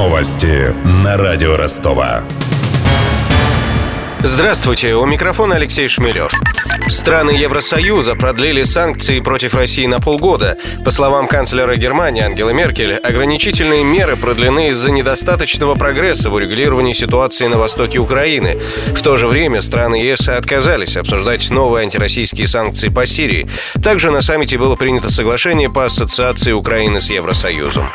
Новости на радио Ростова. Здравствуйте, у микрофона Алексей Шмелев. Страны Евросоюза продлили санкции против России на полгода. По словам канцлера Германии Ангелы Меркель, ограничительные меры продлены из-за недостаточного прогресса в урегулировании ситуации на востоке Украины. В то же время страны ЕС отказались обсуждать новые антироссийские санкции по Сирии. Также на саммите было принято соглашение по ассоциации Украины с Евросоюзом.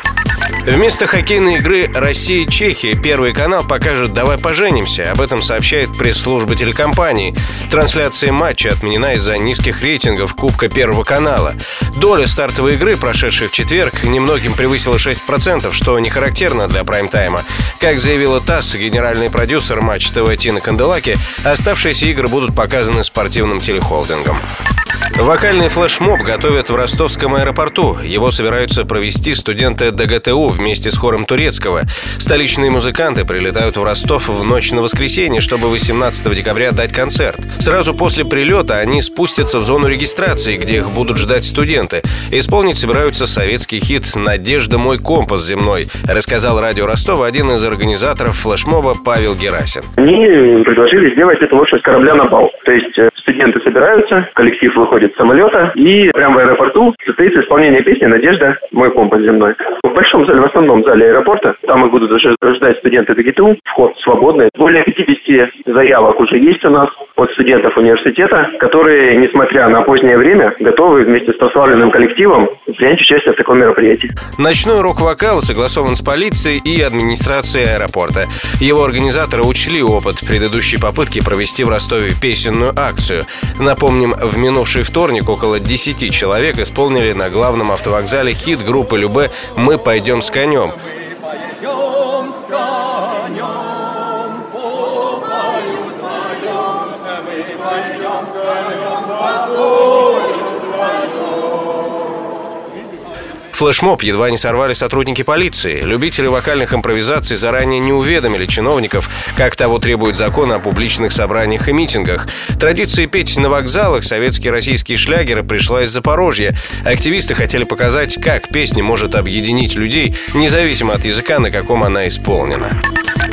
Вместо хоккейной игры Россия-Чехия Первый канал покажет «Давай поженимся». Об этом сообщает пресс-служба телекомпании. Трансляция матча отменена из-за низких рейтингов Кубка Первого канала. Доля стартовой игры, прошедшей в четверг, немногим превысила 6%, что не характерно для прайм-тайма. Как заявила ТАСС, генеральный продюсер матч ТВ Тина Канделаки, оставшиеся игры будут показаны спортивным телехолдингом. Вокальный флешмоб готовят в ростовском аэропорту. Его собираются провести студенты ДГТУ вместе с хором Турецкого. Столичные музыканты прилетают в Ростов в ночь на воскресенье, чтобы 18 декабря дать концерт. Сразу после прилета они спустятся в зону регистрации, где их будут ждать студенты. Исполнить собираются советский хит «Надежда мой компас земной», рассказал радио Ростова один из организаторов флешмоба Павел Герасин. Они предложили сделать вот с корабля на бал. То есть э, студенты собираются, коллектив выходит самолета, и прямо в аэропорту состоится исполнение песни «Надежда. Мой компас земной». Большом зале, в основном зале аэропорта, там их будут ждать студенты ДГТУ, вход свободный. Более 50 заявок уже есть у нас от студентов университета, которые, несмотря на позднее время, готовы вместе с прославленным коллективом принять участие в таком мероприятии. Ночной рок-вокал согласован с полицией и администрацией аэропорта. Его организаторы учли опыт предыдущей попытки провести в Ростове песенную акцию. Напомним, в минувший вторник около 10 человек исполнили на главном автовокзале хит группы Любе «Мы пойдем с конем». Флешмоб едва не сорвали сотрудники полиции. Любители вокальных импровизаций заранее не уведомили чиновников, как того требует закон о публичных собраниях и митингах. Традиция петь на вокзалах советские российские шлягеры пришла из Запорожья. Активисты хотели показать, как песня может объединить людей, независимо от языка, на каком она исполнена.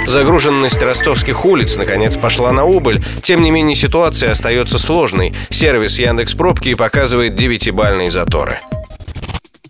Загруженность ростовских улиц наконец пошла на убыль. Тем не менее ситуация остается сложной. Сервис Яндекс Пробки показывает 9-бальные заторы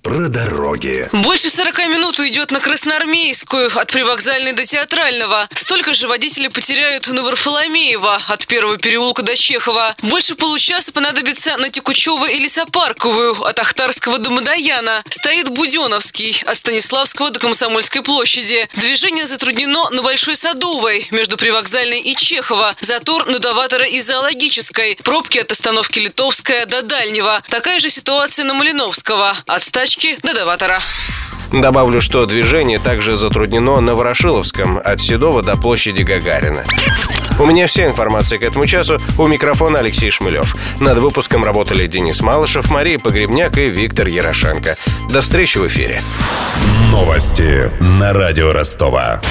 про дороги. Больше 40 минут уйдет на Красноармейскую от привокзальной до Театрального. Столько же водители потеряют на Варфоломеева от первого переулка до Чехова. Больше получаса понадобится на Текучево и Лесопарковую от Ахтарского до Мадаяна. Стоит Буденовский от Станиславского до Комсомольской площади. Движение затруднено на Большой Садовой между привокзальной и Чехова. Затор на Даватора и Зоологической. Пробки от остановки Литовская до Дальнего. Такая же ситуация на Малиновского. От Стачки точки до Деватора. Добавлю, что движение также затруднено на Ворошиловском от Седова до площади Гагарина. У меня вся информация к этому часу. У микрофона Алексей Шмелев. Над выпуском работали Денис Малышев, Мария Погребняк и Виктор Ярошенко. До встречи в эфире. Новости на радио Ростова.